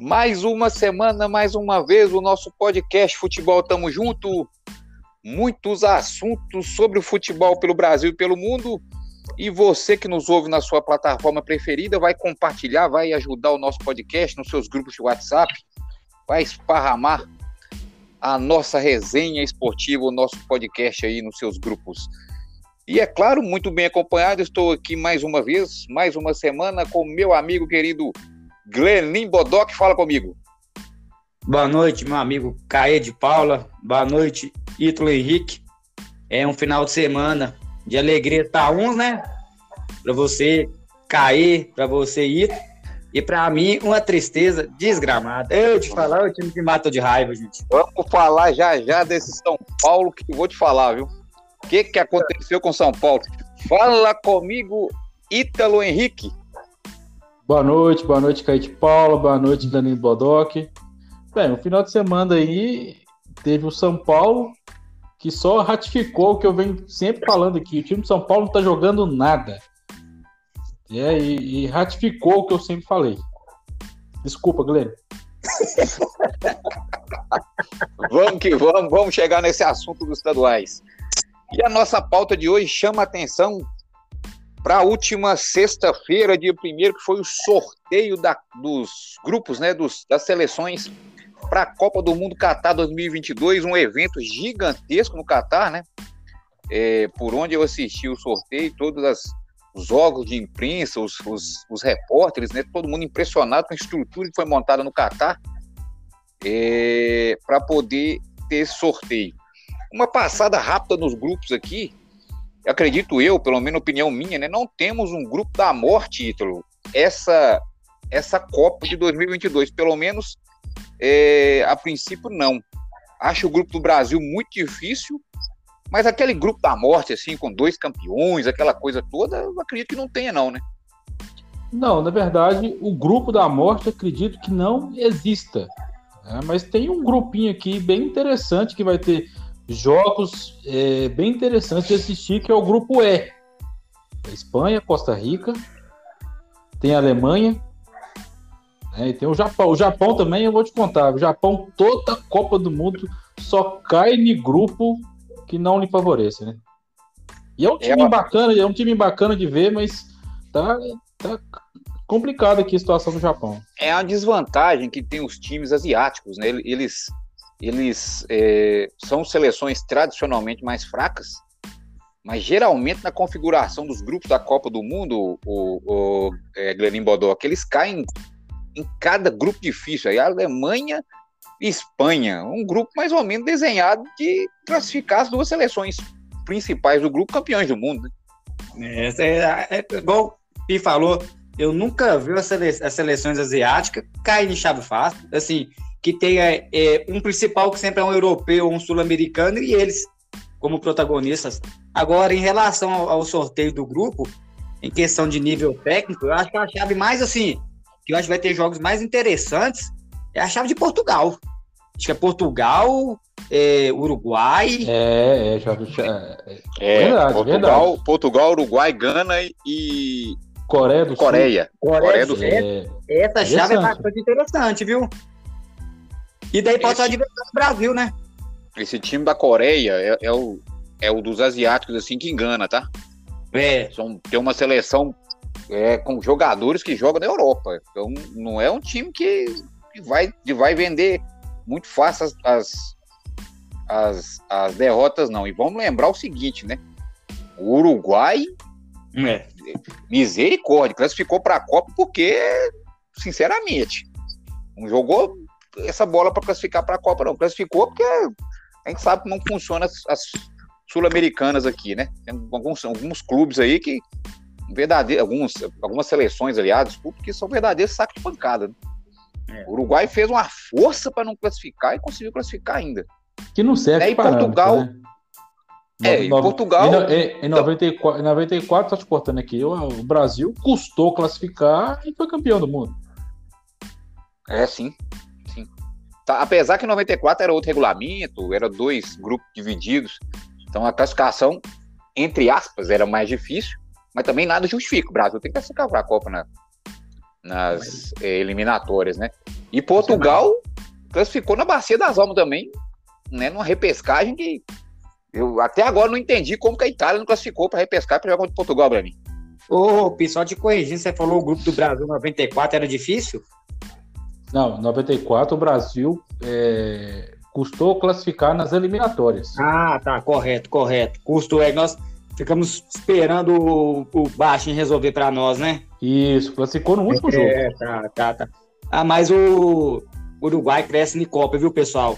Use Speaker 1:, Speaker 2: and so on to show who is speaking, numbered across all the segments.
Speaker 1: Mais uma semana, mais uma vez, o nosso podcast Futebol Tamo Junto. Muitos assuntos sobre o futebol pelo Brasil e pelo mundo. E você que nos ouve na sua plataforma preferida vai compartilhar, vai ajudar o nosso podcast nos seus grupos de WhatsApp, vai esparramar a nossa resenha esportiva, o nosso podcast aí nos seus grupos. E é claro, muito bem acompanhado, estou aqui mais uma vez, mais uma semana com meu amigo querido Glenin Bodoc, fala comigo.
Speaker 2: Boa noite, meu amigo Caê de Paula. Boa noite, Ítalo Henrique. É um final de semana de alegria tá uns, né? Para você, Caê, para você, Ítalo. E para mim, uma tristeza desgramada. Eu te falar, o time que mata de raiva, gente.
Speaker 1: Vamos falar já já desse São Paulo que eu vou te falar, viu? O que, que aconteceu com São Paulo? Fala comigo, Ítalo Henrique.
Speaker 3: Boa noite, boa noite, Kaique Paula, boa noite, Danilo Bodoc. Bem, o final de semana aí teve o São Paulo, que só ratificou o que eu venho sempre falando aqui. O time de São Paulo não tá jogando nada. É, e, e ratificou o que eu sempre falei. Desculpa, Guilherme.
Speaker 1: vamos que vamos, vamos chegar nesse assunto dos estaduais. E a nossa pauta de hoje chama atenção para a última sexta-feira, dia 1 que foi o sorteio da, dos grupos, né, dos, das seleções para a Copa do Mundo Qatar 2022, um evento gigantesco no Qatar, né? É, por onde eu assisti o sorteio, todos as, os órgãos de imprensa, os, os, os, repórteres, né? Todo mundo impressionado com a estrutura que foi montada no Qatar é, para poder ter sorteio. Uma passada rápida nos grupos aqui, acredito eu, pelo menos opinião minha, né, não temos um grupo da morte, Ítalo, essa, essa Copa de 2022, pelo menos é, a princípio não. Acho o grupo do Brasil muito difícil, mas aquele grupo da morte, assim, com dois campeões, aquela coisa toda, eu acredito que não tenha, não, né?
Speaker 3: Não, na verdade, o grupo da morte acredito que não exista. Né? Mas tem um grupinho aqui bem interessante que vai ter jogos é, bem interessantes de assistir, que é o grupo E. Espanha, Costa Rica, tem a Alemanha, né, e tem o Japão. O Japão também, eu vou te contar, o Japão, toda a Copa do Mundo só cai em grupo que não lhe favorece, né? E é um time é, bacana, é um time bacana de ver, mas tá, tá complicado aqui a situação do Japão.
Speaker 1: É a desvantagem que tem os times asiáticos, né? Eles eles é, são seleções tradicionalmente mais fracas, mas geralmente na configuração dos grupos da Copa do Mundo, o, o é, Glenin Bodoc, eles caem em cada grupo difícil. Aí a Alemanha e Espanha, um grupo mais ou menos desenhado de classificar as duas seleções principais do grupo campeões do mundo.
Speaker 2: Né? É, é, é, igual o falou, eu nunca vi as, as seleções asiáticas cair em chave fácil. Assim, que tenha é, um principal que sempre é um europeu ou um sul-americano e eles como protagonistas. Agora, em relação ao, ao, sorteio do grupo, em questão de nível técnico, eu acho que a chave mais assim, que eu acho que vai ter jogos mais interessantes, é a chave de Portugal. Acho que é Portugal, é, Uruguai.
Speaker 3: É, é, já, já,
Speaker 1: é, é verdade, Portugal, verdade. Portugal, Uruguai, Gana e
Speaker 3: Coreia do
Speaker 1: Coreia.
Speaker 2: Sul. Coreia, Coreia do Sul. É, essa chave é bastante interessante, viu? E daí pode Esse... adversário do Brasil, né?
Speaker 1: Esse time da Coreia é, é, o, é o dos asiáticos, assim, que engana, tá?
Speaker 2: É.
Speaker 1: São, tem uma seleção é, com jogadores que jogam na Europa. Então, não é um time que, que vai, que vai vender muito fácil as, as, as, as, derrotas, não. E vamos lembrar o seguinte, né? O Uruguai, é. misericórdia, classificou para a Copa porque, sinceramente, não jogou essa bola para classificar para a Copa, não. Classificou porque a gente sabe como funciona as, as sul-americanas aqui, né? Tem alguns, alguns clubes aí que verdadeiro, alguns, algumas seleções, aliás, desculpa, que são verdadeiros sacos de pancada. Né? É. O Uruguai fez uma força para não classificar e conseguiu classificar ainda.
Speaker 3: Que não serve
Speaker 1: né? E Portugal. Né? É, em Portugal.
Speaker 3: Em, em, 94, em 94, só te cortando aqui, o Brasil custou classificar e foi campeão do mundo.
Speaker 1: É, sim. Tá, apesar que 94 era outro regulamento, era dois grupos divididos, então a classificação, entre aspas, era mais difícil, mas também nada justifica. O Brasil tem que classificar para a Copa na, nas é, eliminatórias, né? E Portugal classificou na Bacia das Almas também, né? Numa repescagem que eu até agora não entendi como que a Itália não classificou para repescar para jogar contra Portugal, para mim.
Speaker 2: Ô, pessoal te corrigindo, você falou o grupo do Brasil 94 era difícil?
Speaker 3: Não, 94 o Brasil é, custou classificar nas eliminatórias.
Speaker 2: Ah, tá, correto, correto. Custo é nós ficamos esperando o, o Baixinho resolver para nós, né?
Speaker 3: Isso, classificou no último
Speaker 2: é,
Speaker 3: jogo.
Speaker 2: É, tá, tá, tá. Ah, mas o Uruguai cresce no Copa, viu, pessoal?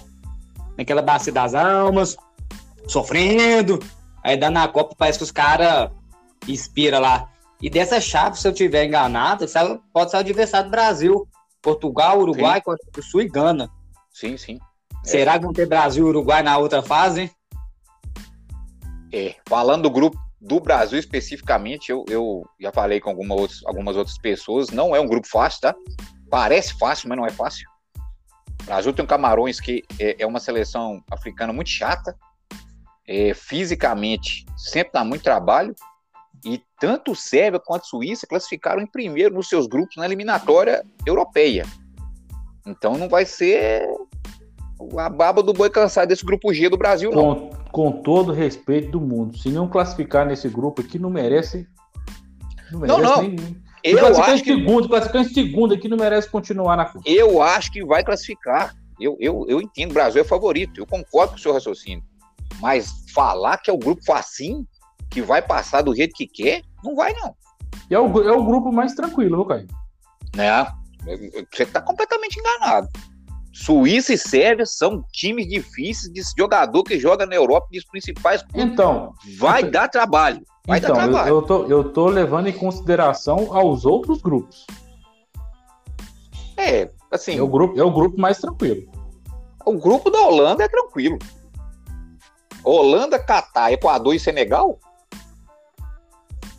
Speaker 2: Naquela bacia das almas, sofrendo. Aí dá na Copa, parece que os caras inspira lá. E dessa chave, se eu tiver enganado, pode ser o adversário do Brasil. Portugal, Uruguai, Costa do Sul e Gana.
Speaker 1: Sim, sim.
Speaker 2: Será que vão ter Brasil e Uruguai na outra fase?
Speaker 1: É, falando do grupo do Brasil especificamente, eu, eu já falei com alguma outros, algumas outras pessoas, não é um grupo fácil, tá? Parece fácil, mas não é fácil. O Brasil tem um Camarões que é, é uma seleção africana muito chata, é, fisicamente sempre dá muito trabalho, e tanto Sérvia quanto Suíça classificaram em primeiro nos seus grupos na eliminatória europeia. Então não vai ser a baba do boi cansado desse grupo G do Brasil,
Speaker 3: não. Com, com todo respeito do mundo, se não classificar nesse grupo aqui, não merece.
Speaker 1: Não, merece não. não. Nem,
Speaker 3: eu acho que segundo, classificar em segundo aqui não merece continuar na.
Speaker 1: Eu acho que vai classificar. Eu, eu, eu entendo, o Brasil é favorito. Eu concordo com o seu raciocínio. Mas falar que é o grupo facinho, que vai passar do jeito que quer, não vai, não.
Speaker 3: E é o, é o grupo mais tranquilo, viu, Caio?
Speaker 1: Né? Você está completamente enganado. Suíça e Sérvia são times difíceis de jogador que joga na Europa dos principais
Speaker 3: clubes. Então,
Speaker 1: vai dar trabalho. Vai
Speaker 3: então,
Speaker 1: dar trabalho.
Speaker 3: Eu, eu, tô, eu tô levando em consideração aos outros grupos.
Speaker 1: É, assim.
Speaker 3: É o grupo, é o grupo mais tranquilo.
Speaker 1: O grupo da Holanda é tranquilo. Holanda, Catar, Equador e Senegal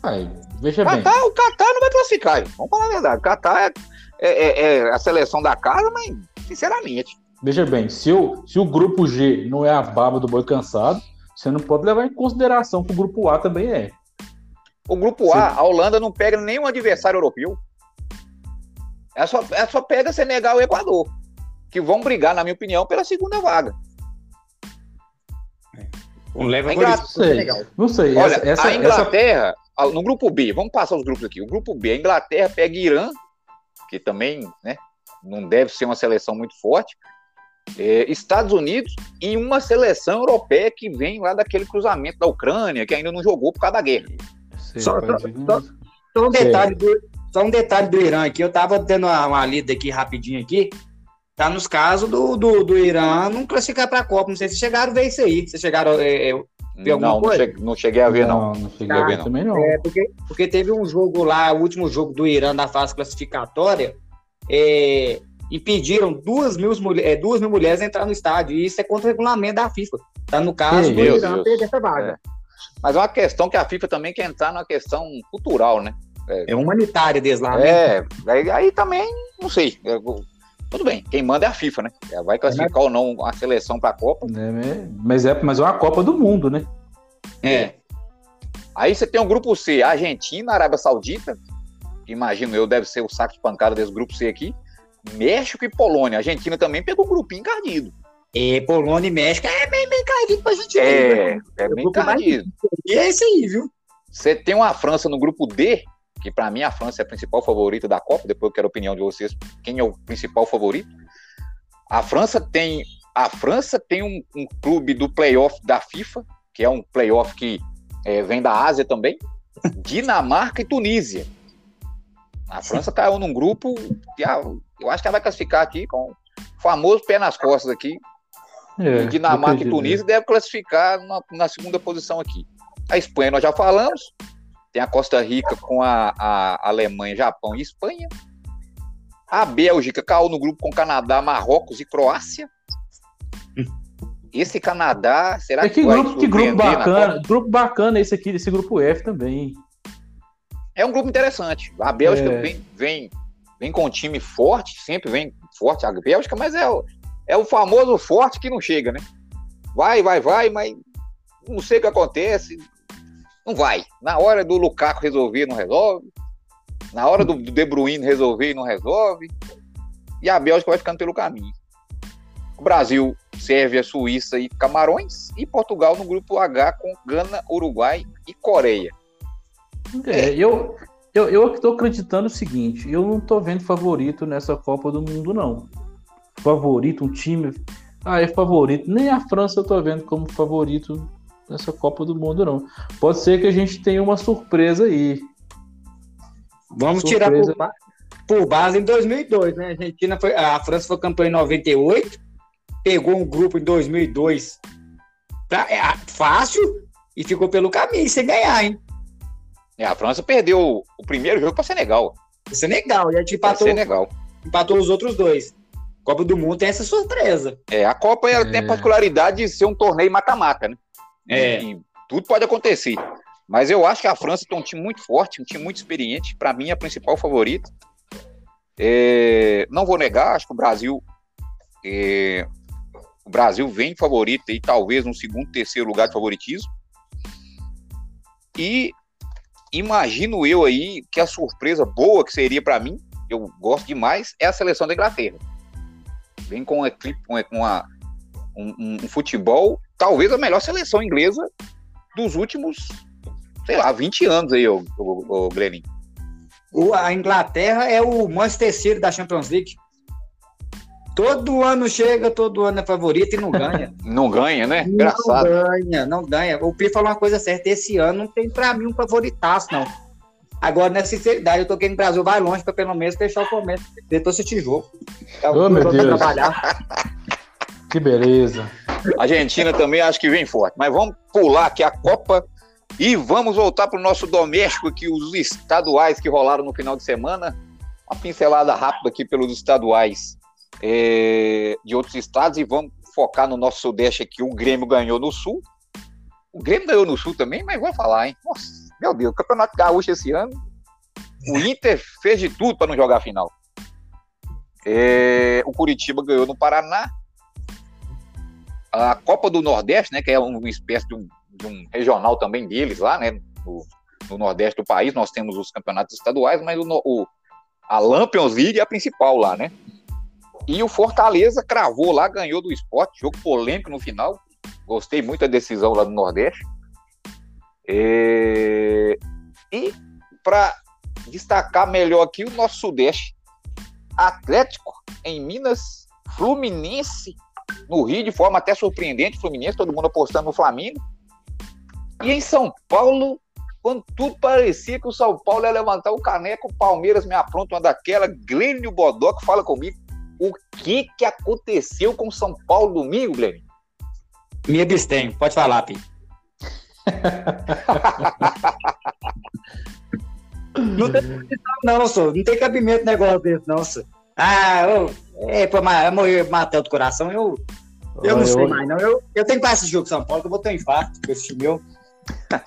Speaker 3: Ai, veja
Speaker 1: Catar,
Speaker 3: bem.
Speaker 1: O Catar não vai classificar. Vamos falar a verdade. O Catar é, é, é, é, a seleção da casa, mas sinceramente.
Speaker 3: Veja bem, se o, se o grupo G não é a baba do boi cansado, você não pode levar em consideração que o grupo A também é.
Speaker 1: O grupo A, a Holanda não pega nenhum adversário europeu. Ela só, ela só pega Senegal e Equador, que vão brigar, na minha opinião, pela segunda vaga.
Speaker 2: Um leva
Speaker 3: Inglaterra, não sei, não sei.
Speaker 1: Olha, essa, essa, a Inglaterra, no grupo B, vamos passar os grupos aqui. O grupo B, a Inglaterra pega Irã, que também né, não deve ser uma seleção muito forte. É, Estados Unidos e uma seleção europeia que vem lá daquele cruzamento da Ucrânia, que ainda não jogou por causa da guerra.
Speaker 2: Só, só, só, só, um detalhe do, só um detalhe do Irã aqui, eu tava dando uma, uma lida aqui rapidinho aqui. Tá nos casos do, do, do Irã não classificar para a Copa. Não sei se chegaram a ver isso aí. Vocês chegaram. É, é
Speaker 1: não, não cheguei, não, cheguei, a ver, não.
Speaker 3: Não, não cheguei tá, a ver, não. Também não.
Speaker 2: É, porque, porque teve um jogo lá, o último jogo do Irã da fase classificatória, é, impediram duas mil, é, duas mil mulheres entrar no estádio. E isso é contra o regulamento da FIFA. Tá no caso do Deus, Irã perder essa vaga.
Speaker 1: É. Mas é uma questão que a FIFA também quer entrar numa questão cultural, né?
Speaker 2: É, é humanitária desde lá.
Speaker 1: Né? É, aí, aí também, não sei. Tudo bem, quem manda é a FIFA, né? Ela vai classificar é, ou não a seleção para a Copa.
Speaker 3: É, mas, é, mas é uma Copa do Mundo, né?
Speaker 1: É. Aí você tem o um grupo C, Argentina, Arábia Saudita, que imagino eu deve ser o saco de pancada desse grupo C aqui. México e Polônia. A Argentina também pegou um grupinho encardido.
Speaker 2: É, Polônia e México é bem, bem encardido pra gente.
Speaker 1: É, é bem encardido.
Speaker 2: E é isso aí, viu?
Speaker 1: Você tem uma França no grupo D, que para mim a França é a principal favorita da Copa, depois eu quero a opinião de vocês, quem é o principal favorito. A França tem a França tem um, um clube do playoff da FIFA, que é um playoff que é, vem da Ásia também, Dinamarca e Tunísia. A França caiu num grupo que a, eu acho que ela vai classificar aqui com o famoso pé nas costas aqui. É, Dinamarca e Tunísia deve classificar na, na segunda posição aqui. A Espanha nós já falamos, tem a Costa Rica com a, a Alemanha, Japão e Espanha. A Bélgica caiu no grupo com Canadá, Marrocos e Croácia. Esse Canadá, será
Speaker 3: é que, que grupo, que grupo bacana, grupo bacana esse aqui, esse grupo F também.
Speaker 1: É um grupo interessante. A Bélgica é. vem, vem, vem com um time forte, sempre vem forte a Bélgica, mas é o, é o famoso forte que não chega, né? Vai, vai, vai, mas não sei o que acontece. Não vai. Na hora do Lukaku resolver, não resolve. Na hora do, De Bruyne resolver, não resolve. e a Bélgica vai ficando pelo caminho. O Brasil, Sérvia, Suíça e Camarões, e Portugal no grupo H com Gana, Uruguai e Coreia.
Speaker 3: É, eu, eu, eu estou acreditando o seguinte: eu não estou vendo favorito nessa Copa do Mundo, não. Favorito, um time. Ah, é favorito. Nem a França eu estou vendo como favorito nessa Copa do Mundo, não. Pode ser que a gente tenha uma surpresa aí.
Speaker 2: Vamos surpresa. tirar por, por, base em 2002, né? A Argentina foi, a França foi campeã em 98, pegou um grupo em 2002 pra, é, fácil e ficou pelo caminho sem ganhar, hein?
Speaker 1: É, a França perdeu o primeiro jogo para Senegal.
Speaker 2: Senegal, e a gente empatou, Senegal. empatou os outros dois. Copa do Mundo tem essa surpresa.
Speaker 1: É, a Copa ela é. tem a particularidade de ser um torneio mata-mata, né? É. Tudo pode acontecer. Mas eu acho que a França tem um time muito forte, um time muito experiente. Para mim, a principal favorita. É, não vou negar, acho que o Brasil. É, o Brasil vem favorito e talvez no segundo, terceiro lugar de favoritismo. E imagino eu aí que a surpresa boa que seria para mim, eu gosto demais, é a seleção da Inglaterra. Vem com, uma, com uma, um, um, futebol, talvez a melhor seleção inglesa dos últimos, sei lá, 20 anos aí, o, o, o Glenin.
Speaker 2: O, a Inglaterra é o Manchester City da Champions League. Todo ano chega, todo ano é favorito e não ganha.
Speaker 1: não ganha, né? Engraçado.
Speaker 2: Não ganha, não ganha. O Pi falou uma coisa certa: esse ano não tem pra mim um favoritaço, não. Agora, na sinceridade, eu tô querendo o Brasil vai longe pra pelo menos fechar o começo. Tentou esse tijolo.
Speaker 3: É oh, meu Deus. Trabalhar. que beleza.
Speaker 1: A Argentina também acho que vem forte. Mas vamos pular aqui a Copa e vamos voltar pro nosso doméstico aqui, os estaduais que rolaram no final de semana. Uma pincelada rápida aqui pelos estaduais é, de outros estados e vamos focar no nosso Sudeste aqui. O Grêmio ganhou no Sul. O Grêmio ganhou no Sul também, mas vou falar, hein? Nossa, meu Deus, o Campeonato Gaúcho esse ano. O Inter fez de tudo para não jogar a final. É, o Curitiba ganhou no Paraná. A Copa do Nordeste, né, que é uma espécie de um, de um regional também deles lá, né, no, no, Nordeste do país, nós temos os campeonatos estaduais, mas o, o a Lampions League é a principal lá, né? E o Fortaleza cravou lá, ganhou do esporte, jogo polêmico no final. Gostei muito da decisão lá do Nordeste. É... E para destacar melhor aqui o nosso Sudeste, Atlético em Minas, Fluminense no Rio de forma até surpreendente, Fluminense, todo mundo apostando no Flamengo. E em São Paulo, quando tudo parecia que o São Paulo ia levantar o caneco, o Palmeiras me apronta uma daquela, Glênio Bodoc fala comigo, o que, que aconteceu com São Paulo domingo, Guilherme?
Speaker 2: Me abstenho, pode falar, Pi. não tem não, sou. Não tem cabimento negócio desse, não, sou. Ah, eu, é pra morrer matando o coração, eu, eu não sei mais, não. Eu, eu tenho que passar esse jogo São Paulo, que eu vou ter um infarto com esse time meu.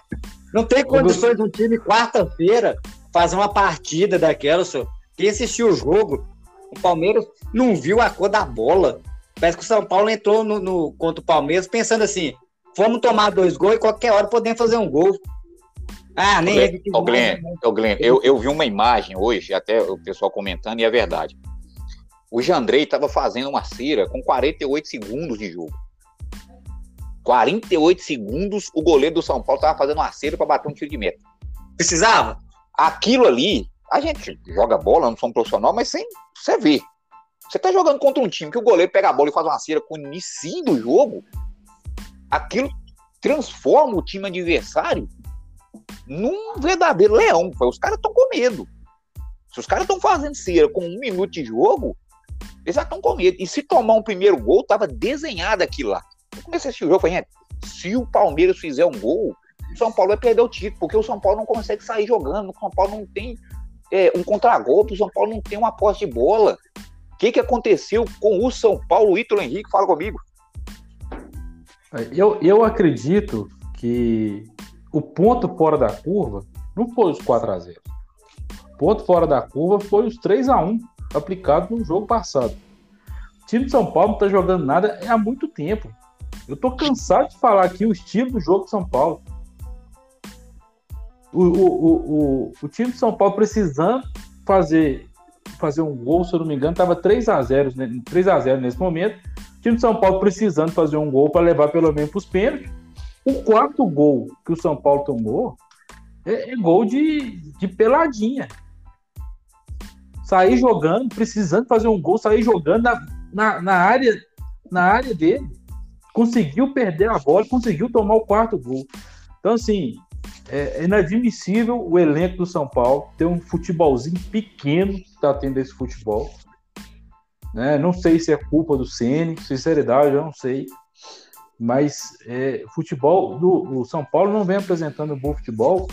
Speaker 2: Não tem condições de um time quarta-feira fazer uma partida daquela, senhor. Quem assistiu o jogo o Palmeiras não viu a cor da bola. Parece que o São Paulo entrou no, no contra o Palmeiras pensando assim: vamos tomar dois gols e qualquer hora podemos fazer um gol.
Speaker 1: Ah, nem. Ô, Glenn, ô, Glenn, eu, eu vi uma imagem hoje, até o pessoal comentando, e é verdade. O Jandrei estava fazendo uma cera com 48 segundos de jogo. 48 segundos, o goleiro do São Paulo estava fazendo uma cera para bater um tiro de meta.
Speaker 2: Precisava?
Speaker 1: Aquilo ali a gente joga bola, não somos profissional, mas sem você ver. Você tá jogando contra um time que o goleiro pega a bola e faz uma cera com o início do jogo, aquilo transforma o time adversário num verdadeiro leão. Os caras estão com medo. Se os caras estão fazendo cera com um minuto de jogo, eles já estão com medo. E se tomar um primeiro gol, tava desenhado aquilo lá. Eu comecei a assistir o jogo, falei, se o Palmeiras fizer um gol, o São Paulo vai perder o título, porque o São Paulo não consegue sair jogando, o São Paulo não tem é, um contragolpe, o São Paulo não tem uma posse de bola. O que, que aconteceu com o São Paulo, o Ítalo Henrique? Fala comigo.
Speaker 3: Eu, eu acredito que o ponto fora da curva não foi os 4 a 0 O ponto fora da curva foi os 3 a 1 aplicado no jogo passado. O time de São Paulo não está jogando nada há muito tempo. Eu estou cansado de falar aqui o estilo do jogo de São Paulo o, o, o, o time de São Paulo precisando fazer fazer um gol, se eu não me engano, estava 3 a 0 3 a 0 nesse momento. O time de São Paulo precisando fazer um gol para levar pelo menos para os pênaltis. O quarto gol que o São Paulo tomou é, é gol de, de peladinha. Sair jogando, precisando fazer um gol, sair jogando na, na, na área, na área dele. Conseguiu perder a bola, conseguiu tomar o quarto gol. Então, assim, é inadmissível o elenco do São Paulo ter um futebolzinho pequeno que está tendo esse futebol. Né? Não sei se é culpa do Ceni, sinceridade, eu não sei. Mas é, futebol do o São Paulo não vem apresentando um bom futebol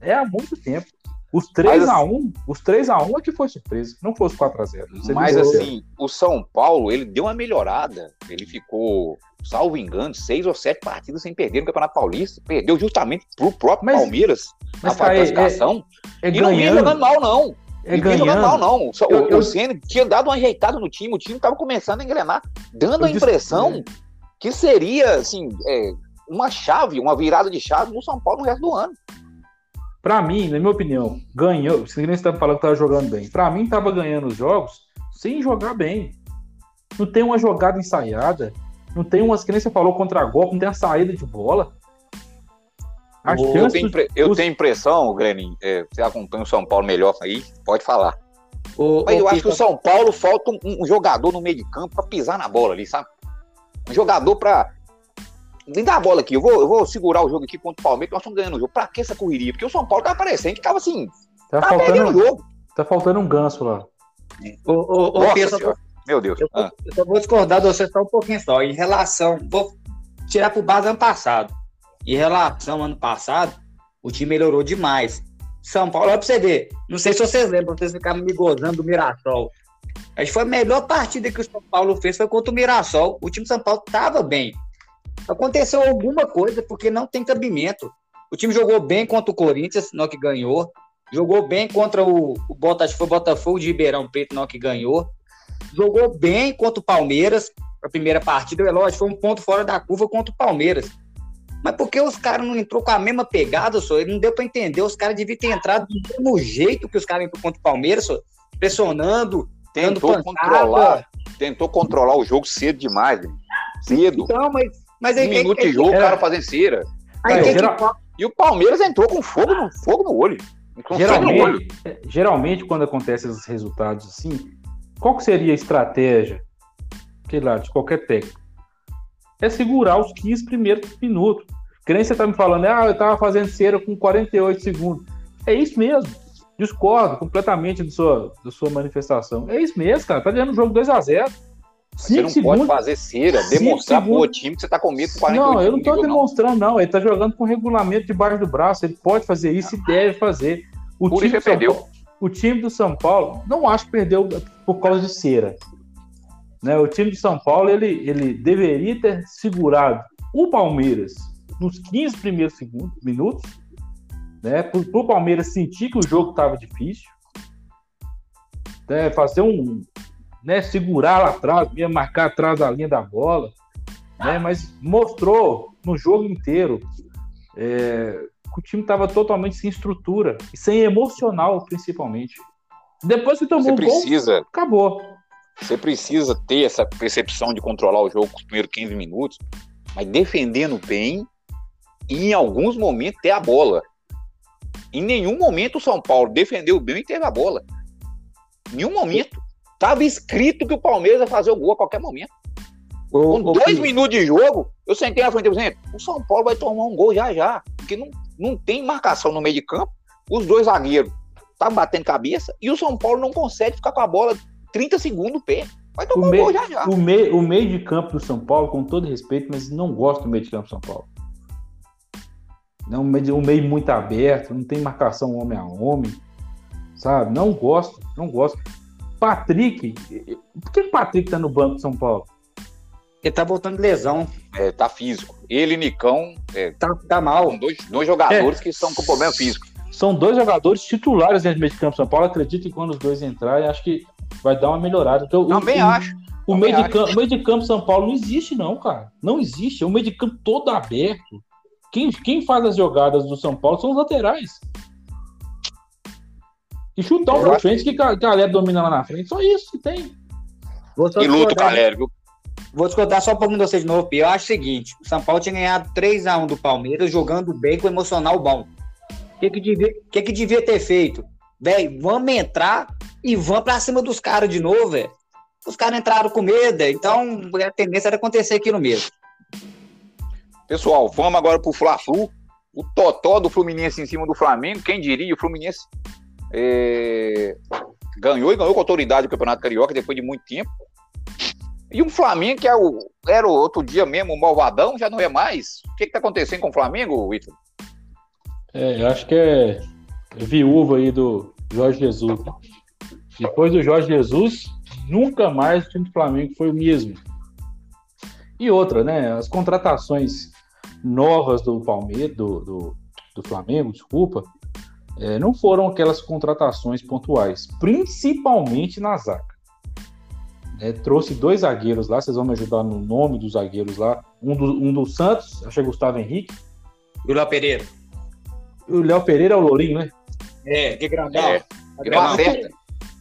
Speaker 3: é há muito tempo. Os 3 a 1 os 3 a 1 é que foi surpresa, não fosse 4 a 0
Speaker 1: Mas assim, o São Paulo, ele deu uma melhorada. Ele ficou, salvo engano, seis ou sete partidas sem perder no Campeonato Paulista. Perdeu justamente pro próprio mas, Palmeiras mas, na classificação. É, é, é e não vinha jogando mal, não. É não jogando mal, não. Só, eu, o, eu... o Senna tinha dado uma ajeitada no time, o time estava começando a engrenar, dando a impressão disse... que seria, assim, é, uma chave, uma virada de chave no São Paulo no resto do ano.
Speaker 3: Para mim, na minha opinião, ganhou. Se você está falando que estava jogando bem. Para mim, estava ganhando os jogos sem jogar bem. Não tem uma jogada ensaiada. Não tem umas que nem você falou contra golpe, não tem a saída de bola.
Speaker 1: eu, tenho, eu os... tenho impressão, Grenin, é, você acompanha o São Paulo melhor aí, pode falar. O, Mas o eu acho que o São Paulo falta um, um jogador no meio de campo para pisar na bola ali, sabe? Um jogador para me dá a bola aqui, eu vou, eu vou segurar o jogo aqui contra o Palmeiras, nós estamos ganhando o jogo. Pra que essa correria? Porque o São Paulo tá parecendo que tava assim.
Speaker 3: Tá, tá faltando o jogo. Tá faltando um ganso lá.
Speaker 2: Ô, ô, ô Nossa,
Speaker 1: Meu Deus.
Speaker 2: Eu, ah. eu só vou discordar de você só um pouquinho só. Em relação. Vou tirar pro base ano passado. Em relação ao ano passado, o time melhorou demais. São Paulo, olha pra você ver. Não sei se vocês lembram, vocês ficaram me gozando do Mirassol. Acho que foi a melhor partida que o São Paulo fez foi contra o Mirassol. O time do São Paulo tava bem. Aconteceu alguma coisa porque não tem cabimento. O time jogou bem contra o Corinthians, não que ganhou. Jogou bem contra o, o Botafogo, Botafogo de Ribeirão Preto, não que ganhou. Jogou bem contra o Palmeiras. A primeira partida, é lógico, foi um ponto fora da curva contra o Palmeiras. Mas por que os caras não entrou com a mesma pegada, só? Não deu para entender. Os caras deviam ter entrado do mesmo jeito que os caras entrou contra o Palmeiras, só, pressionando,
Speaker 1: tentou controlar, tentou controlar o jogo cedo demais, cedo.
Speaker 2: Então, mas mas
Speaker 1: aí, um minuto de jogo, o cara fazendo cera. Aí, é, geral... E o Palmeiras entrou com fogo no, fogo no olho.
Speaker 3: Geralmente, no olho. geralmente, quando acontecem esses resultados assim, qual seria a estratégia, sei lá, de qualquer técnico? É segurar os 15 primeiros minutos. Que nem você tá me falando, ah, eu tava fazendo cera com 48 segundos. É isso mesmo. Discordo completamente da sua, da sua manifestação. É isso mesmo, cara. Tá ganhando o jogo 2 a 0
Speaker 1: você não segundos, pode fazer cera, demonstrar pro o time que você tá com medo com 48
Speaker 3: Não, eu não tô demonstrando, não. Ele tá jogando com regulamento debaixo do braço. Ele pode fazer isso e deve fazer. O
Speaker 1: Por time isso perdeu. Paulo,
Speaker 3: o time do São Paulo, não acho que perdeu por causa de cera. Né? O time de São Paulo, ele, ele deveria ter segurado o Palmeiras nos 15 primeiros segundos, minutos, né? Para o Palmeiras sentir que o jogo estava difícil, né? fazer um, né, segurar lá atrás, ia marcar atrás da linha da bola, né, mas mostrou no jogo inteiro é, que o time estava totalmente sem estrutura e sem emocional, principalmente. Depois que tomou
Speaker 1: Você precisa,
Speaker 3: gol, acabou.
Speaker 1: Você precisa ter essa percepção de controlar o jogo com os primeiros 15 minutos, mas defendendo bem e em alguns momentos ter a bola. Em nenhum momento o São Paulo defendeu bem e teve a bola. Em nenhum momento. Tava escrito que o Palmeiras ia fazer o gol a qualquer momento. Com dois minutos de jogo, eu sentei na frente e falei, o São Paulo vai tomar um gol já já. Porque não, não tem marcação no meio de campo. Os dois zagueiros estavam batendo cabeça e o São Paulo não consegue ficar com a bola 30 segundos pé. Vai tomar o um gol já já.
Speaker 3: O, meio, o meio de campo do São Paulo, com todo respeito, mas não gosto do meio de campo do São Paulo. Não, um meio, um meio muito aberto, não tem marcação homem a homem, sabe? Não gosto, não gosto. Patrick, por que o Patrick tá no banco de São Paulo?
Speaker 2: Ele tá voltando de lesão.
Speaker 1: É, tá físico. Ele e Nicão. É,
Speaker 2: tá, tá mal.
Speaker 1: São dois, dois jogadores é. que estão com problema físico.
Speaker 3: São dois jogadores titulares dentro do meio de campo de São Paulo. Acredito que quando os dois entrarem, acho que vai dar uma melhorada.
Speaker 1: Então, Também o, acho.
Speaker 3: O, meio, de campo, o meio de campo de São Paulo não existe, não, cara. Não existe. É um meio de campo todo aberto. Quem, quem faz as jogadas do São Paulo são os laterais. E chutar pra frente que galera domina lá na frente. Só isso que tem.
Speaker 1: e luta o Calério, viu?
Speaker 2: Vou descontar só um pouquinho de vocês de novo, Eu acho o seguinte: o São Paulo tinha ganhado 3x1 do Palmeiras, jogando bem com emocional bom. O que, que, devia, que, que devia ter feito? Velho, vamos entrar e vamos pra cima dos caras de novo, velho. Os caras entraram com medo, então a tendência era acontecer aquilo mesmo.
Speaker 1: Pessoal, vamos agora pro Fla-Flu. O totó do Fluminense em cima do Flamengo. Quem diria? O Fluminense é... ganhou e ganhou com autoridade o Campeonato Carioca depois de muito tempo. E o Flamengo, que é o, era o outro dia mesmo, o malvadão, já não é mais. O que está acontecendo com o Flamengo, Vitor?
Speaker 3: É, eu acho que é viúva aí do Jorge Jesus. Depois do Jorge Jesus, nunca mais o time do Flamengo foi o mesmo. E outra, né? As contratações novas do Palmeiras, do, do, do Flamengo, desculpa, é, não foram aquelas contratações pontuais, principalmente na zaga. É, trouxe dois zagueiros lá, vocês vão me ajudar no nome dos zagueiros lá. Um do, um do Santos, acho que é Gustavo Henrique.
Speaker 2: E o Léo Pereira.
Speaker 3: O Léo Pereira é o Lourinho, né?
Speaker 2: É, que grandão. É,
Speaker 3: aquele,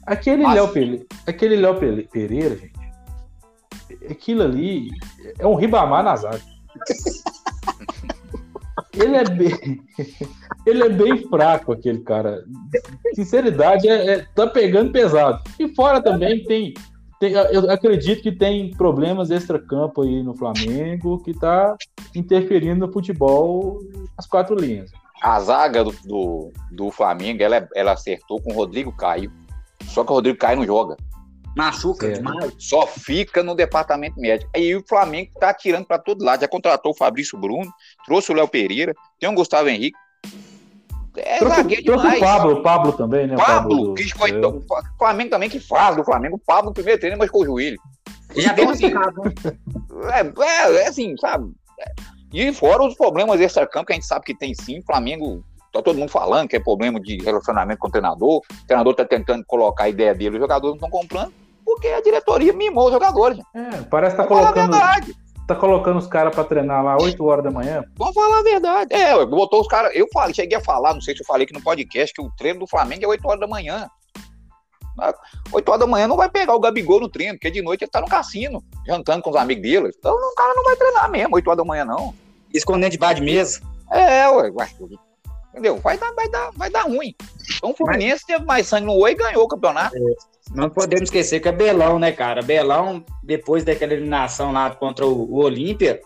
Speaker 3: aquele Léo Pereira, aquele Léo Pereira, gente, aquilo ali é um Ribamar na zaga. ele é bem, ele é bem fraco, aquele cara. Sinceridade, é, é, tá pegando pesado. E fora também tem, tem, eu acredito que tem problemas extra-campo aí no Flamengo que tá interferindo no futebol as quatro linhas.
Speaker 1: A zaga do, do, do Flamengo, ela, ela acertou com o Rodrigo Caio. Só que o Rodrigo Caio não joga.
Speaker 2: Machuca é. demais.
Speaker 1: Só fica no departamento médico. Aí o Flamengo tá tirando para todo lado. Já contratou o Fabrício Bruno, trouxe o Léo Pereira, tem o Gustavo Henrique.
Speaker 3: É trouxe, zagueiro trouxe demais. o Pablo, o Pablo também, né?
Speaker 1: Pablo, Pablo que é. o Flamengo também que faz do Flamengo. O Pablo, no primeiro treino, machucou o joelho.
Speaker 2: Já então, assim,
Speaker 1: é, é, é, assim, sabe? E fora os problemas extra-campo que a gente sabe que tem sim. Flamengo tá todo mundo falando que é problema de relacionamento com o treinador. O treinador tá tentando colocar a ideia dele, os jogadores não estão comprando porque a diretoria mimou os jogadores.
Speaker 3: É, parece que tá colocando, tá colocando os caras para treinar lá 8 horas da manhã.
Speaker 1: Vamos falar a verdade. É, botou os caras. Eu falei, cheguei a falar, não sei se eu falei aqui no podcast, que o treino do Flamengo é 8 horas da manhã. 8 horas da manhã não vai pegar o Gabigol no treino, porque de noite ele tá no cassino, jantando com os amigos dele. Então o cara não vai treinar mesmo, 8 horas da manhã, não.
Speaker 2: Escondendo debaixo de mesa.
Speaker 1: É, ué, entendeu? Vai dar, vai dar, vai dar ruim. Então o Fluminense Mas... teve mais sangue no oi e ganhou o campeonato. É.
Speaker 2: Não podemos esquecer que é Belão, né, cara? Belão, depois daquela eliminação lá contra o, o Olímpia,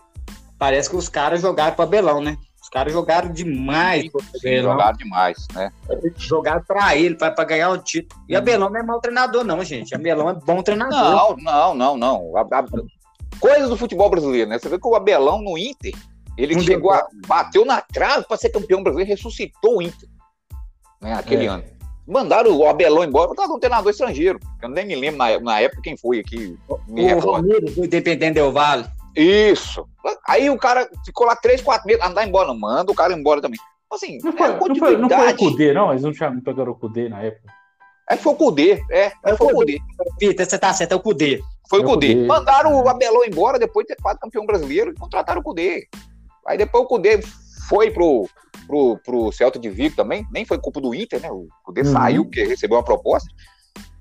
Speaker 2: parece que os caras jogaram para Belão, né? Os caras jogaram demais.
Speaker 1: Sim, jogaram demais, né?
Speaker 2: Jogaram para ele, para ganhar o título. E a Belão não é mau treinador, não, gente. A Belão é bom treinador.
Speaker 1: Não, não, não, não. A, a, coisas do futebol brasileiro, né? Você vê que o Abelão no Inter, ele não chegou a, bateu na trave para ser campeão brasileiro, ressuscitou o Inter, né? Aquele é. ano. Mandaram o Abelão embora por causa de um treinador estrangeiro. Eu nem me lembro na, na época quem foi aqui.
Speaker 2: o Romero do Independente Del Vale.
Speaker 1: Isso. Aí o cara ficou lá três, quatro meses, andar embora. Não, manda o cara embora também. Assim,
Speaker 3: não foi, é não foi, não foi o Cudê, não? Eles não chamaram, pegaram o Cudê na época.
Speaker 1: É, foi o Cudê, é, é foi o Cudê.
Speaker 2: Peter, você tá certo, é o Cudê.
Speaker 1: Foi o Cudê. Mandaram o Abelão embora depois de ter quatro campeão brasileiro e contrataram o Cudê. Aí depois o Cudê foi pro, pro, pro Celta de Vigo também, nem foi culpa do Inter, né? O Cudê uhum. saiu porque recebeu uma proposta.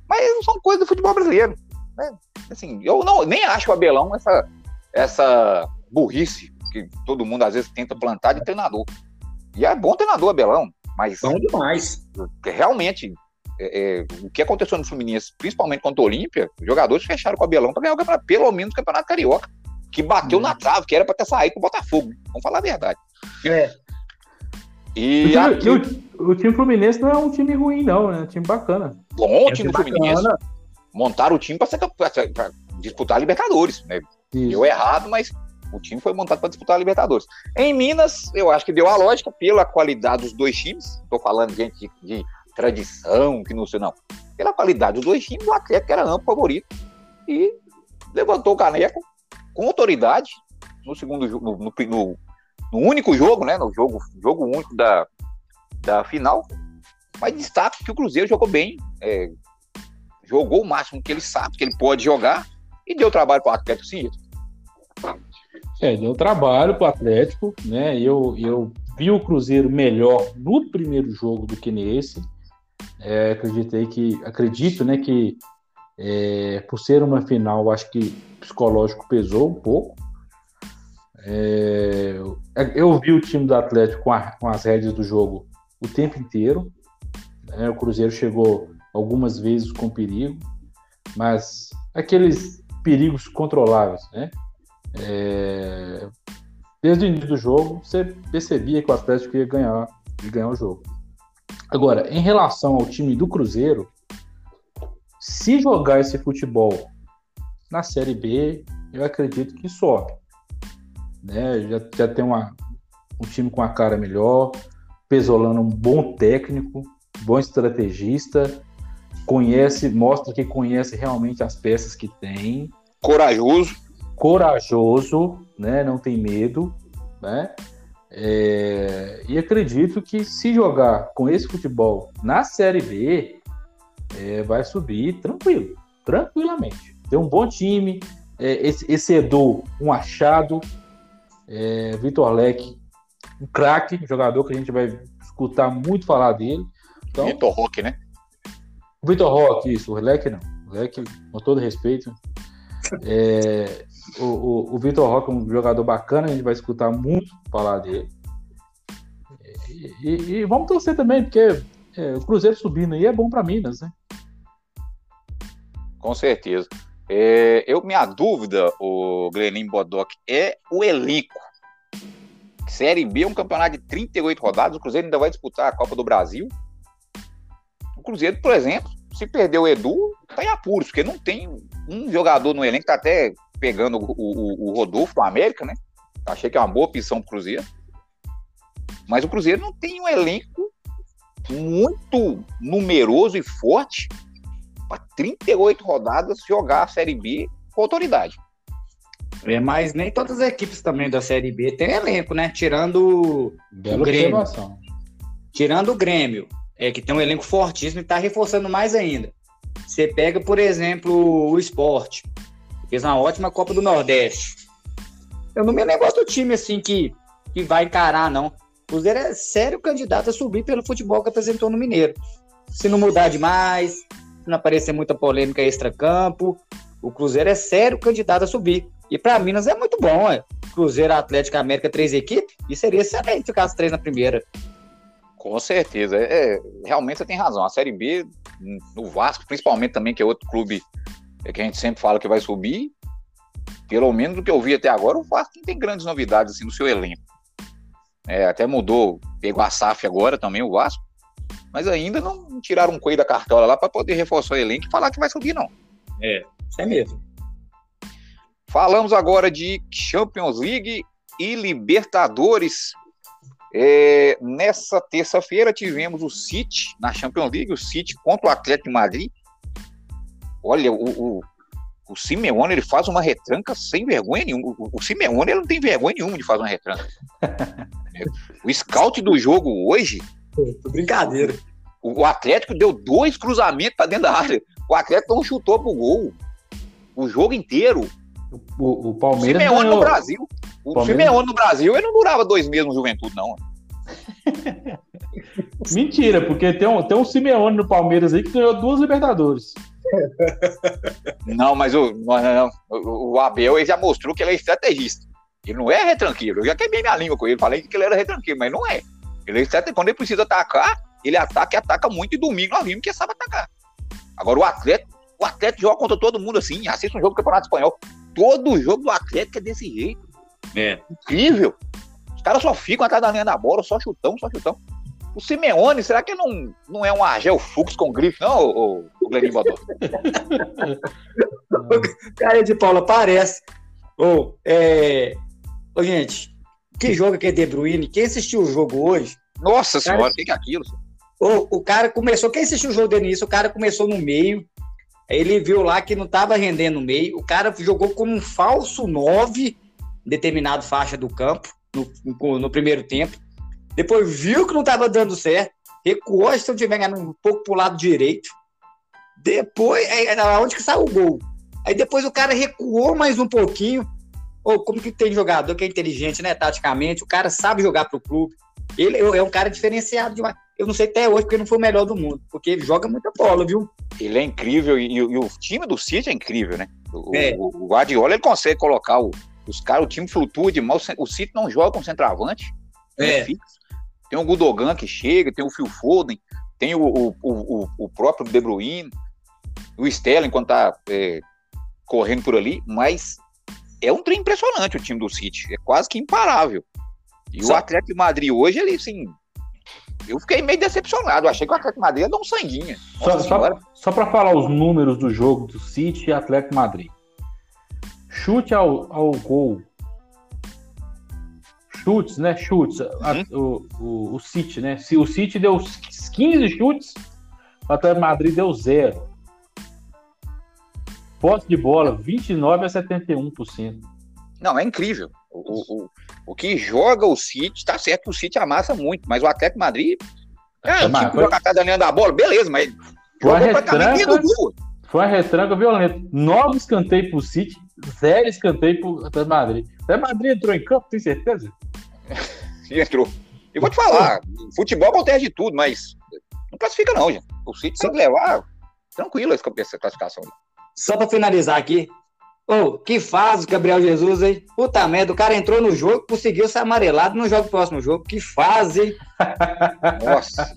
Speaker 1: Mas são coisas do futebol brasileiro. Né? Assim, eu não, nem acho o Abelão essa, essa burrice que todo mundo às vezes tenta plantar de treinador. E é bom treinador, Abelão, mas.
Speaker 2: Bom demais.
Speaker 1: Realmente, é, é, o que aconteceu no Fluminense, principalmente contra o Olímpia, os jogadores fecharam com o Abelão para ganhar o campeonato, pelo menos o Campeonato Carioca, que bateu uhum. na trave, que era para ter saído com o Botafogo. Vamos falar a verdade.
Speaker 2: É.
Speaker 3: E o, time, aqui... o, o, time Fluminense não é um time ruim, não, é um time bacana.
Speaker 1: Bom é time Fluminense. Montaram o time para disputar a Libertadores. Né? Deu errado, mas o time foi montado para disputar a Libertadores. Em Minas, eu acho que deu a lógica pela qualidade dos dois times. Estou falando, gente, de, de, tradição, que não sei, não. Pela qualidade dos dois times, o Atlético era amplo favorito. E levantou o caneco com autoridade no segundo no, no, no, no único jogo, né? No jogo, jogo único da, da final. Mas destaque que o Cruzeiro jogou bem, é, jogou o máximo que ele sabe que ele pode jogar e deu trabalho para o Atlético sim.
Speaker 3: É, deu trabalho para o Atlético, né? Eu, eu vi o Cruzeiro melhor no primeiro jogo do que nesse. É, acreditei que, acredito, né, que é, por ser uma final, acho que psicológico pesou um pouco. É, eu vi o time do Atlético com, a, com as rédeas do jogo o tempo inteiro. Né, o Cruzeiro chegou algumas vezes com perigo, mas aqueles perigos controláveis, né? É, desde o início do jogo, você percebia que o Atlético ia ganhar, ia ganhar o jogo. Agora, em relação ao time do Cruzeiro, se jogar esse futebol na Série B, eu acredito que sobe. Né? Já, já tem uma, um time com a cara melhor, Pesolano um bom técnico, bom estrategista, conhece, mostra que conhece realmente as peças que tem.
Speaker 1: Corajoso.
Speaker 3: Corajoso, né? Não tem medo, né? É, e acredito que se jogar com esse futebol na Série B, é, vai subir tranquilo, tranquilamente. Tem um bom time, é, esse, esse Edu, um achado, é, Vitor Leque, um craque, jogador que a gente vai escutar muito falar dele.
Speaker 1: Então, Vitor Roque, né?
Speaker 3: Vitor Roque, isso, o Leque não. O Leque, com todo respeito. É, o, o, o Vitor Roque é um jogador bacana, a gente vai escutar muito falar dele. E, e, e vamos torcer também, porque é, o Cruzeiro subindo aí é bom para Minas, né?
Speaker 1: Com certeza. É, eu, minha dúvida, o Glenim Bodoc, é o elenco. Série B é um campeonato de 38 rodadas, o Cruzeiro ainda vai disputar a Copa do Brasil. O Cruzeiro, por exemplo, se perder o Edu, tá em apuros, porque não tem um jogador no elenco, tá até pegando o, o, o Rodolfo do América, né? Achei que é uma boa opção pro Cruzeiro. Mas o Cruzeiro não tem um elenco muito numeroso e forte para 38 rodadas jogar a Série B com autoridade.
Speaker 2: É, mas nem todas as equipes também da Série B tem elenco, né? Tirando
Speaker 3: Bela o Grêmio. Observação.
Speaker 2: Tirando o Grêmio, é, que tem um elenco fortíssimo e está reforçando mais ainda. Você pega, por exemplo, o esporte. Fez uma ótima Copa do Nordeste. Eu não me negócio do time assim que, que vai encarar, não. O Cruzeiro é sério candidato a subir pelo futebol que apresentou no Mineiro. Se não mudar demais, não aparecer muita polêmica extra-campo, o Cruzeiro é sério candidato a subir. E para Minas é muito bom, é. Cruzeiro, Atlético, América, três equipes, e seria excelente ficar as três na primeira.
Speaker 1: Com certeza. É, é, realmente você tem razão. A Série B, no Vasco, principalmente também, que é outro clube é que a gente sempre fala que vai subir, pelo menos do que eu vi até agora, o Vasco não tem grandes novidades assim, no seu elenco. É, até mudou, pegou a SAF agora também, o Vasco, mas ainda não tiraram um coelho da cartola lá para poder reforçar o elenco e falar que vai subir, não.
Speaker 2: É, isso é mesmo.
Speaker 1: Falamos agora de Champions League e Libertadores. É, nessa terça-feira tivemos o City na Champions League, o City contra o Atlético de Madrid. Olha, o, o, o Simeone ele faz uma retranca sem vergonha nenhuma. O, o Simeone ele não tem vergonha nenhuma de fazer uma retranca. o scout do jogo hoje.
Speaker 2: Brincadeira.
Speaker 1: O, o Atlético deu dois cruzamentos para dentro da área. O Atlético não chutou pro gol. O jogo inteiro.
Speaker 3: O, o Palmeiras.
Speaker 1: O Simeone ganhou. no Brasil. O Palmeiras... Simeone no Brasil, ele não durava dois meses no Juventude, não.
Speaker 3: Mentira, porque tem um, tem um Simeone no Palmeiras aí que ganhou duas Libertadores.
Speaker 1: Não, mas o, não, não, o Abel ele já mostrou que ele é estrategista. Ele não é retranqueiro. Eu já queimei minha língua com ele, falei que ele era retranqueiro, mas não é. Ele é estrategista. Quando ele precisa atacar, ele ataca e ataca muito e domingo nós vimos que sabe atacar. Agora o Atlético, o Atlético joga contra todo mundo assim, assiste um jogo do Campeonato Espanhol. Todo jogo do Atlético é desse jeito. É. Incrível. Os caras só ficam atrás da linha da bola, só chutão, só chutão. O Simeone, será que não, não é um Argel Fux com grife, não, o, o Gleninho Bodó?
Speaker 2: Cara de Paula, parece. Ô, é... Ô, gente, que jogo que é De Bruyne? Quem assistiu o jogo hoje?
Speaker 1: Nossa senhora, o que, é aquilo?
Speaker 2: O, o cara começou, quem assistiu o jogo do início, o cara começou no meio, ele viu lá que não estava rendendo no meio, o cara jogou como um falso 9 determinado faixa do campo no, no, no primeiro tempo. Depois viu que não estava dando certo, recuou, se eu tiver um pouco para o lado direito. Depois, é, é onde que saiu o gol. Aí depois o cara recuou mais um pouquinho. Ou como que tem jogador que é inteligente, né, taticamente, o cara sabe jogar pro clube. Ele é um cara diferenciado demais. eu não sei até hoje porque não foi o melhor do mundo, porque ele joga muita bola, viu?
Speaker 1: Ele é incrível e, e o time do City é incrível, né? O, é. o Guardiola ele consegue colocar o, os caras, o time flutua demais. O City não joga com centroavante. É. Tem o Gudogan que chega, tem o Phil Foden, tem o, o, o, o próprio De Bruyne, o Sterling quando tá é, correndo por ali, mas é um trem impressionante o time do City, é quase que imparável. E Só... o Atlético de Madrid hoje, ele assim, eu fiquei meio decepcionado. Achei que o Atlético Madrid ia dar um sanguinho.
Speaker 3: Só, só, só para falar os números do jogo do City e Atlético Madrid. Chute ao, ao gol. Chutes, né? Chutes. Uhum. A, o, o, o City, né? Se o City deu 15 chutes, o Atlético Madrid deu zero. Posse de bola, 29 a 71%.
Speaker 1: Não, é incrível. O, o, o que joga o City, tá certo que o City amassa muito, mas o Atlético Madrid. É, o time que joga atrás da da bola, beleza, mas
Speaker 3: foi do gol. Foi uma retranca violenta. Nove escanteios pro City, zero escanteio pro Atlético Madrid. O Atlético Madrid entrou em campo, tem certeza?
Speaker 1: Sim, entrou. Eu vou te falar, futebol acontece de tudo, mas não classifica não, gente. O City tem que levar tranquilo essa classificação.
Speaker 2: Só para finalizar aqui, oh, que faz o Gabriel Jesus, hein? Puta merda, o cara entrou no jogo, conseguiu ser amarelado no jogo próximo jogo. Que fase, hein?
Speaker 1: Nossa.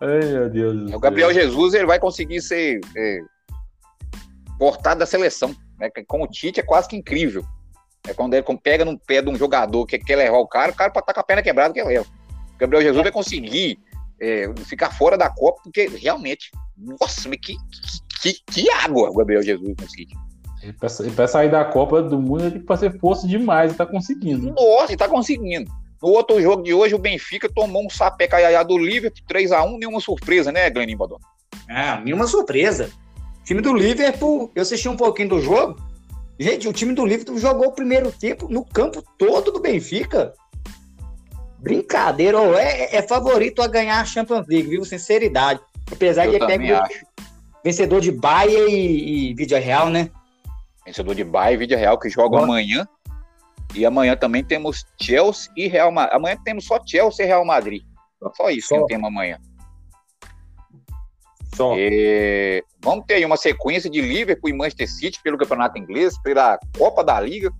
Speaker 3: Ai, meu Deus.
Speaker 1: O Gabriel Jesus ele vai conseguir ser é, cortado da seleção. Né? Com o Tite é quase que incrível. É quando ele pega no pé de um jogador que quer levar o cara, o cara pode estar com a perna quebrada que leva. O Gabriel Jesus vai conseguir é, ficar fora da Copa, porque realmente, nossa, que, que, que água o Gabriel Jesus conseguiu.
Speaker 3: Ele para sair da Copa do Mundo ele tem que fazer força demais e tá conseguindo.
Speaker 1: Nossa, ele tá conseguindo. No outro jogo de hoje, o Benfica tomou um sapé caiaiá do Liverpool, 3x1, nenhuma surpresa, né, Glenin Badon?
Speaker 2: Ah, nenhuma surpresa. O time do Liverpool, eu assisti um pouquinho do jogo. Gente, o time do Liverpool jogou o primeiro tempo no campo todo do Benfica. Brincadeira, é, é favorito a ganhar a Champions League, viu? Sinceridade. Apesar eu de ele acho. Vencedor de Bahia e, e Vídeo Real, né?
Speaker 1: Vencedor de Bahia e Vídeo Real, que jogam amanhã. E amanhã também temos Chelsea e Real Madrid. Amanhã temos só Chelsea e Real Madrid. Só isso só. que temos amanhã. Só. E... Vamos ter aí uma sequência de Liverpool e Manchester City pelo Campeonato Inglês, pela Copa da Liga.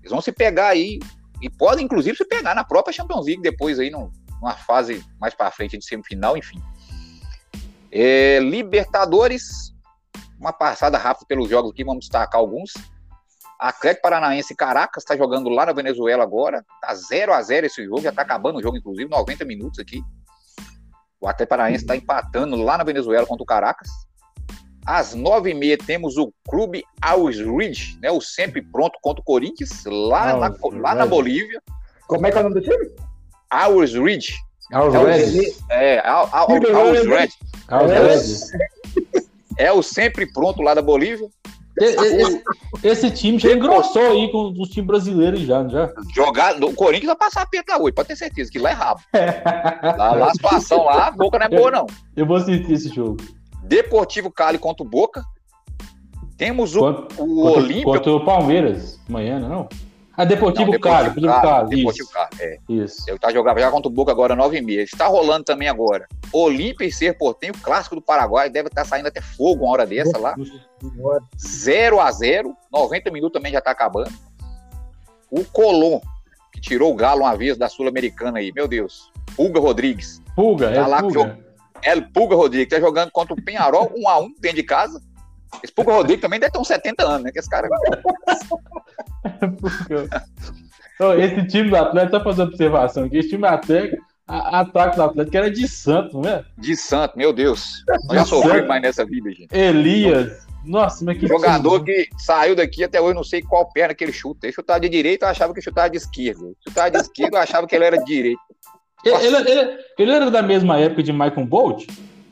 Speaker 1: Eles vão se pegar aí e podem, inclusive, se pegar na própria Champions League depois aí, numa fase mais para frente de semifinal, enfim. É, Libertadores, uma passada rápida pelos jogos aqui, vamos destacar alguns. Atlético Paranaense Caracas está jogando lá na Venezuela agora. Tá 0 a 0 esse jogo, já está acabando o jogo, inclusive, 90 minutos aqui. O Atlético Paranaense está empatando lá na Venezuela contra o Caracas. Às nove e meia temos o Clube Always Ridge, né? O sempre pronto contra o Corinthians, lá, na, lá na Bolívia.
Speaker 2: Como é que é o nome do time?
Speaker 1: Always Ridge.
Speaker 3: Always Ridge.
Speaker 1: É, Always Ridge. É o sempre pronto lá da Bolívia.
Speaker 3: Esse, esse, time já engrossou aí com os times brasileiros já, já.
Speaker 1: Jogar, o Corinthians vai passar a peta hoje, pode ter certeza que lá é rabo. lá, lá, a situação lá, a boca não é boa, não.
Speaker 3: Eu vou assistir esse jogo.
Speaker 1: Deportivo Cali contra o Boca. Temos o,
Speaker 3: contra, o Olímpio. Contra o Palmeiras, amanhã, não? Ah, Deportivo, não, Cali. Deportivo Cali, Cali, Deportivo Cali,
Speaker 1: é. Isso. Eu tá jogando já contra o Boca agora, 9 e meia. Está rolando também agora. Olímpia e Ser Portenho, clássico do Paraguai, deve estar tá saindo até fogo uma hora dessa lá. 0 a 0 90 minutos também já está acabando. O Colom, que tirou o Galo uma vez da Sul-Americana aí, meu Deus. Pulga Rodrigues.
Speaker 3: Pulga, tá é lá Pulga.
Speaker 1: El Pulga Rodrigues, tá jogando contra o Penharol, 1 a 1 dentro de casa. Esse Pulga Rodrigues também deve ter uns 70 anos, né? Que esse cara.
Speaker 3: esse time do Atlético, só fazendo observação aqui, esse time do Atlético, a, ataque do Atlético era de Santo, não é?
Speaker 1: De Santo, meu Deus. Não já sofri mais nessa vida, gente.
Speaker 3: Elias. Nossa, mas que
Speaker 1: Jogador que saiu daqui até hoje, não sei qual perna que ele chuta. Ele chutava de direita, eu achava que chutava de esquerda. Chutava de esquerda, eu achava que ele era de direita.
Speaker 3: Ele, ele, ele, era da mesma época de Michael Bolt?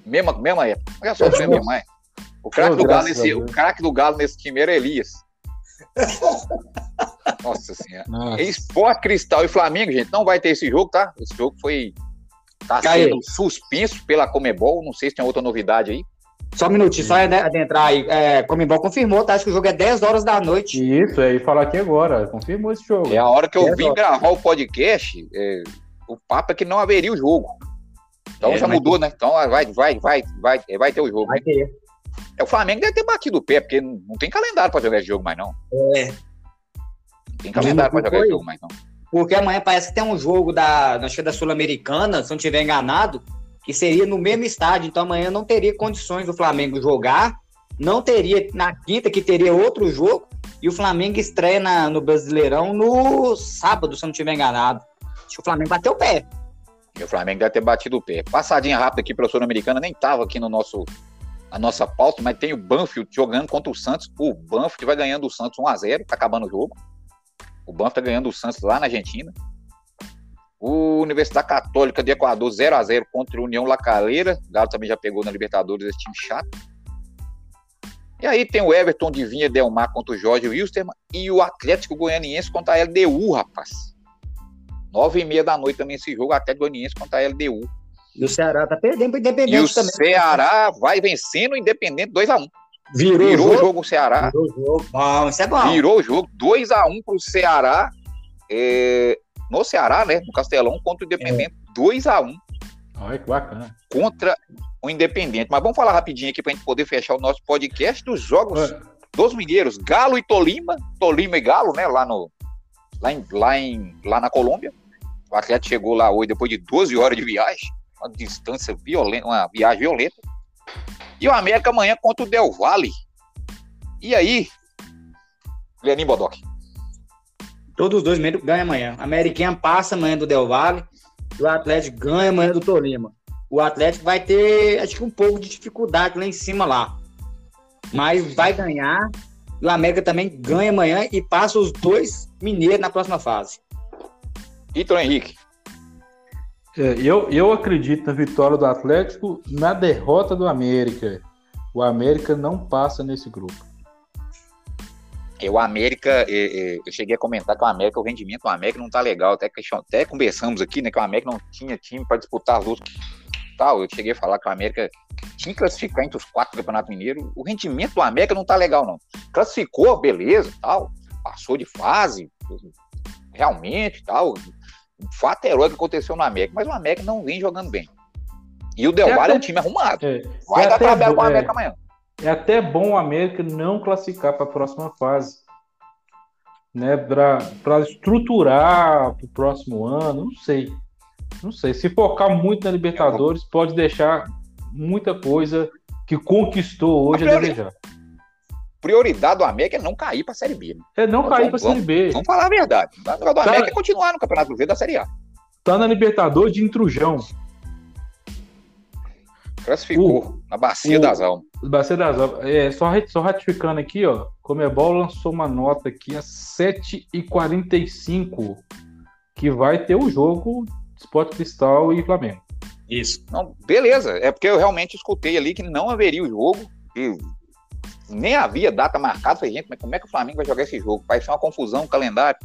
Speaker 1: Mesma, mesma época. Olha só, é minha mãe. O craque do, Galo nesse, o craque do Galo nesse time era Elias. Nossa senhora. Nossa. Esporte Cristal e Flamengo, gente, não vai ter esse jogo, tá? Esse jogo foi. Tá sendo suspenso pela Comebol. Não sei se tem outra novidade aí.
Speaker 2: Só um minutinho, só adentrar aí. É, Comebol confirmou, tá? Acho que o jogo é 10 horas da noite.
Speaker 3: Isso, aí falar aqui agora. Confirmou esse jogo.
Speaker 1: É a hora que eu vim horas. gravar o podcast. É, o papo é que não haveria o jogo. Então é, já mudou, né? Então vai, vai, vai, vai, vai ter o jogo.
Speaker 2: Vai
Speaker 1: né?
Speaker 2: ter.
Speaker 1: É, o Flamengo deve ter batido o pé, porque não tem calendário para jogar esse jogo mais, não.
Speaker 2: É.
Speaker 1: Não tem calendário para jogar esse jogo mais, não.
Speaker 2: Porque amanhã parece que tem um jogo da, acho que é da Sul-Americana, se não estiver enganado, que seria no mesmo estádio. Então amanhã não teria condições do Flamengo jogar. Não teria na quinta, que teria outro jogo. E o Flamengo estreia na, no Brasileirão no sábado, se não estiver enganado. Acho que o Flamengo bateu o pé.
Speaker 1: E o Flamengo deve ter batido o pé. Passadinha rápida aqui para a Sul-Americana, nem tava aqui no nosso a nossa pauta, mas tem o Banfield jogando contra o Santos. O Banfield vai ganhando o Santos 1 a 0, tá acabando o jogo. O Banfield tá ganhando o Santos lá na Argentina. O Universidade Católica de Equador 0 a 0 contra o União La Calera. O Galo também já pegou na Libertadores esse time chato. E aí tem o Everton de Vinha Delmar contra o Jorge Wilstermann e o Atlético Goianiense contra a LDU, rapaz. Nove e meia da noite também esse jogo, Atlético Goianiense contra a LDU.
Speaker 2: E o Ceará tá perdendo pro Independente
Speaker 1: e o
Speaker 2: também.
Speaker 1: Ceará vai vencendo o Independente 2x1.
Speaker 2: Virou,
Speaker 1: Virou
Speaker 2: o jogo.
Speaker 1: jogo o Ceará.
Speaker 2: Virou o jogo. Bom, isso é bom.
Speaker 1: Virou o jogo 2x1 pro Ceará. é, no Ceará, né? No Castelão, contra o Independente. 2x1
Speaker 3: Olha que bacana.
Speaker 1: contra o Independente. Mas vamos falar rapidinho aqui pra gente poder fechar o nosso podcast dos jogos dos mineiros. Galo e Tolima. Tolima e Galo, né? Lá, no, lá, em, lá, em, lá na Colômbia. O Atlético chegou lá hoje depois de 12 horas de viagem. Uma distância violenta, uma viagem violenta. E o América amanhã contra o Del Valle. E aí, Lenin Bodoc?
Speaker 2: Todos os dois ganham amanhã. A Americana passa amanhã do Del Valle e o Atlético ganha amanhã do Tolima. O Atlético vai ter, acho que um pouco de dificuldade lá em cima lá. Mas vai ganhar. E o América também ganha amanhã e passa os dois mineiros na próxima fase.
Speaker 1: Ítalo Henrique.
Speaker 3: É, eu, eu acredito na vitória do Atlético, na derrota do América. O América não passa nesse grupo.
Speaker 1: É, o América, é, é, eu cheguei a comentar que o América, o rendimento do América não tá legal. Até, até conversamos aqui, né? Que o América não tinha time para disputar as lutas. Tal. Eu cheguei a falar que o América tinha que classificar entre os quatro do Campeonato Mineiro. O rendimento do América não tá legal, não. Classificou, beleza, tal. Passou de fase, realmente, tal. Fato heróico que aconteceu no América, mas o América não vem jogando bem. E o Del
Speaker 3: É
Speaker 1: Valle é um
Speaker 3: até-
Speaker 1: time arrumado.
Speaker 3: É,
Speaker 1: Vai
Speaker 3: é
Speaker 1: dar
Speaker 3: até
Speaker 1: trabalho com o
Speaker 3: é.
Speaker 1: América amanhã.
Speaker 3: é até bom o América não classificar para a próxima fase. Né, para estruturar para o próximo ano, não sei. Não sei. Se focar muito na Libertadores, pode deixar muita coisa que conquistou hoje a
Speaker 1: priori-
Speaker 3: desejar.
Speaker 1: Prioridade do América é não cair para a Série B. né?
Speaker 3: É não cair para a Série B.
Speaker 1: Vamos falar a verdade. O negócio do
Speaker 3: Cara-
Speaker 1: América é continuar no Campeonato Brasileiro da Série A.
Speaker 3: Tá na Libertadores de intrujão.
Speaker 1: Classificou na Bacia
Speaker 3: o-
Speaker 1: das Almas.
Speaker 3: Bacia das Almas. É, só, só ratificando aqui, ó. Comebol lançou uma nota aqui às 7h45 que vai ter o jogo Sport Cristal e Flamengo.
Speaker 2: Isso.
Speaker 1: Não, beleza, é porque eu realmente escutei ali que não haveria o jogo, e nem havia data marcada. Falei, gente, mas como é que o Flamengo vai jogar esse jogo? Vai ser uma confusão, o calendário.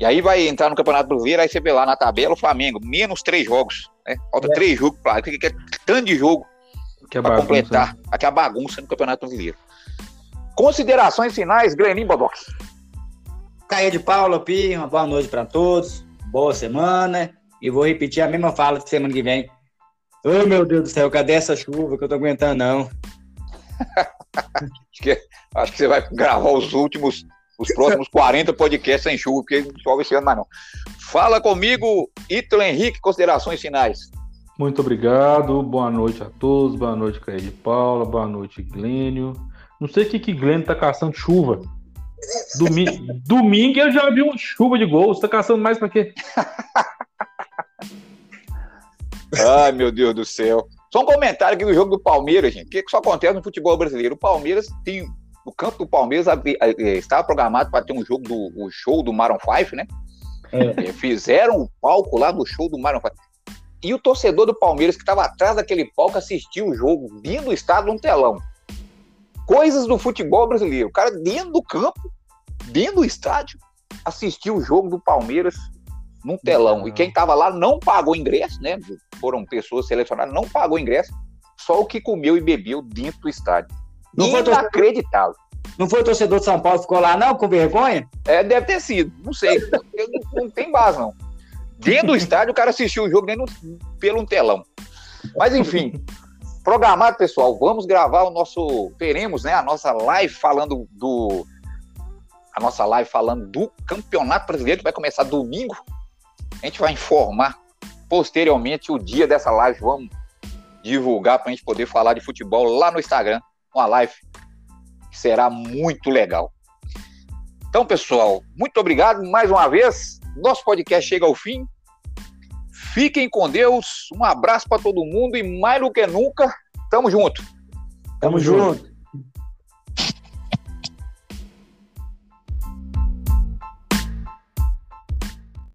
Speaker 1: E aí vai entrar no Campeonato Brasileiro, aí você vê lá na tabela o Flamengo, menos três jogos. Né? Falta
Speaker 2: É.
Speaker 1: três jogos para que, que é tanto de jogo
Speaker 3: Que é
Speaker 1: para
Speaker 3: bagunça,
Speaker 1: completar. Aqui é a bagunça no Campeonato Brasileiro. Considerações finais, Glenim Bodoc.
Speaker 2: Caia de Paula, Pi, uma boa noite para todos. Boa semana. E vou repetir a mesma fala de semana que vem. Ô meu Deus do céu, cadê essa chuva que eu tô aguentando, não?
Speaker 1: Acho que você vai gravar os últimos, os próximos 40 podcasts sem chuva, porque não chove esse ano mais não. Fala comigo, Ítalo Henrique, considerações finais.
Speaker 3: Muito obrigado, boa noite a todos, boa noite, Caio de Paula, boa noite, Glênio. Não sei o que que Glênio tá caçando chuva. Domingo, domingo eu já vi uma chuva de gols, tá caçando mais pra quê?
Speaker 1: Ai, meu Deus do céu. Só um comentário aqui do jogo do Palmeiras, gente. O que, que só acontece no futebol brasileiro? O Palmeiras tem. O campo do Palmeiras eh, estava programado para ter um jogo do o show do Maroon 5, né? Eh, Fizeram o palco lá do show do Maroon 5. E o torcedor do Palmeiras que estava atrás daquele palco assistiu o jogo dentro do estado num telão. Coisas do futebol brasileiro. O cara dentro do campo, dentro do estádio, assistiu o jogo do Palmeiras num telão. E quem estava lá não pagou ingresso, né? Foram pessoas selecionadas, não pagou ingresso, só o que comeu e bebeu dentro do estádio.
Speaker 2: Não foi torcedor-
Speaker 1: Inacreditável.
Speaker 2: Não foi o torcedor de São Paulo que ficou lá, não, com vergonha?
Speaker 1: É, deve ter sido, não sei. Não, não tem base, não. dentro do estádio o cara assistiu o jogo dentro, pelo um telão. Mas enfim, programado, pessoal, vamos gravar o nosso. Teremos, né? A nossa live falando do. A nossa live falando do Campeonato Brasileiro, que vai começar domingo. A gente vai informar posteriormente o dia dessa live. Vamos divulgar para a gente poder falar de futebol lá no Instagram. Uma live que será muito legal. Então, pessoal, muito obrigado mais uma vez. Nosso podcast chega ao fim. Fiquem com Deus. Um abraço para todo mundo e mais do que nunca, tamo junto.
Speaker 2: Tamo junto.